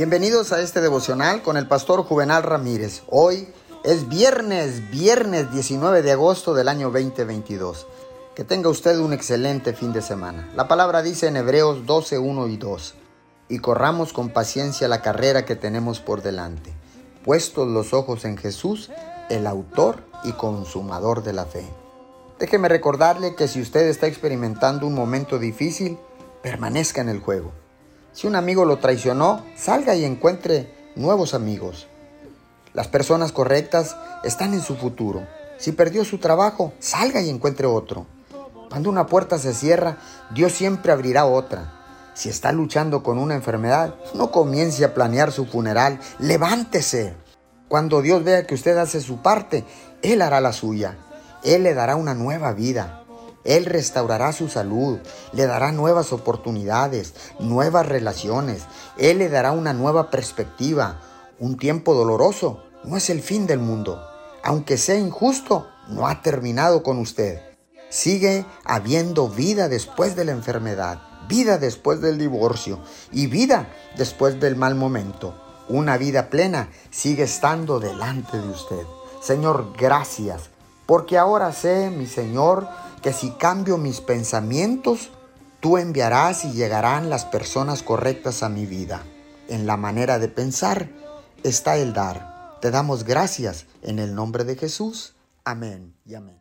Bienvenidos a este devocional con el pastor Juvenal Ramírez. Hoy es viernes, viernes 19 de agosto del año 2022. Que tenga usted un excelente fin de semana. La palabra dice en Hebreos 12, 1 y 2. Y corramos con paciencia la carrera que tenemos por delante, puestos los ojos en Jesús, el autor y consumador de la fe. Déjeme recordarle que si usted está experimentando un momento difícil, permanezca en el juego. Si un amigo lo traicionó, salga y encuentre nuevos amigos. Las personas correctas están en su futuro. Si perdió su trabajo, salga y encuentre otro. Cuando una puerta se cierra, Dios siempre abrirá otra. Si está luchando con una enfermedad, no comience a planear su funeral, levántese. Cuando Dios vea que usted hace su parte, Él hará la suya. Él le dará una nueva vida. Él restaurará su salud, le dará nuevas oportunidades, nuevas relaciones. Él le dará una nueva perspectiva. Un tiempo doloroso no es el fin del mundo. Aunque sea injusto, no ha terminado con usted. Sigue habiendo vida después de la enfermedad, vida después del divorcio y vida después del mal momento. Una vida plena sigue estando delante de usted. Señor, gracias, porque ahora sé, mi Señor, que si cambio mis pensamientos, tú enviarás y llegarán las personas correctas a mi vida. En la manera de pensar está el dar. Te damos gracias en el nombre de Jesús. Amén y amén.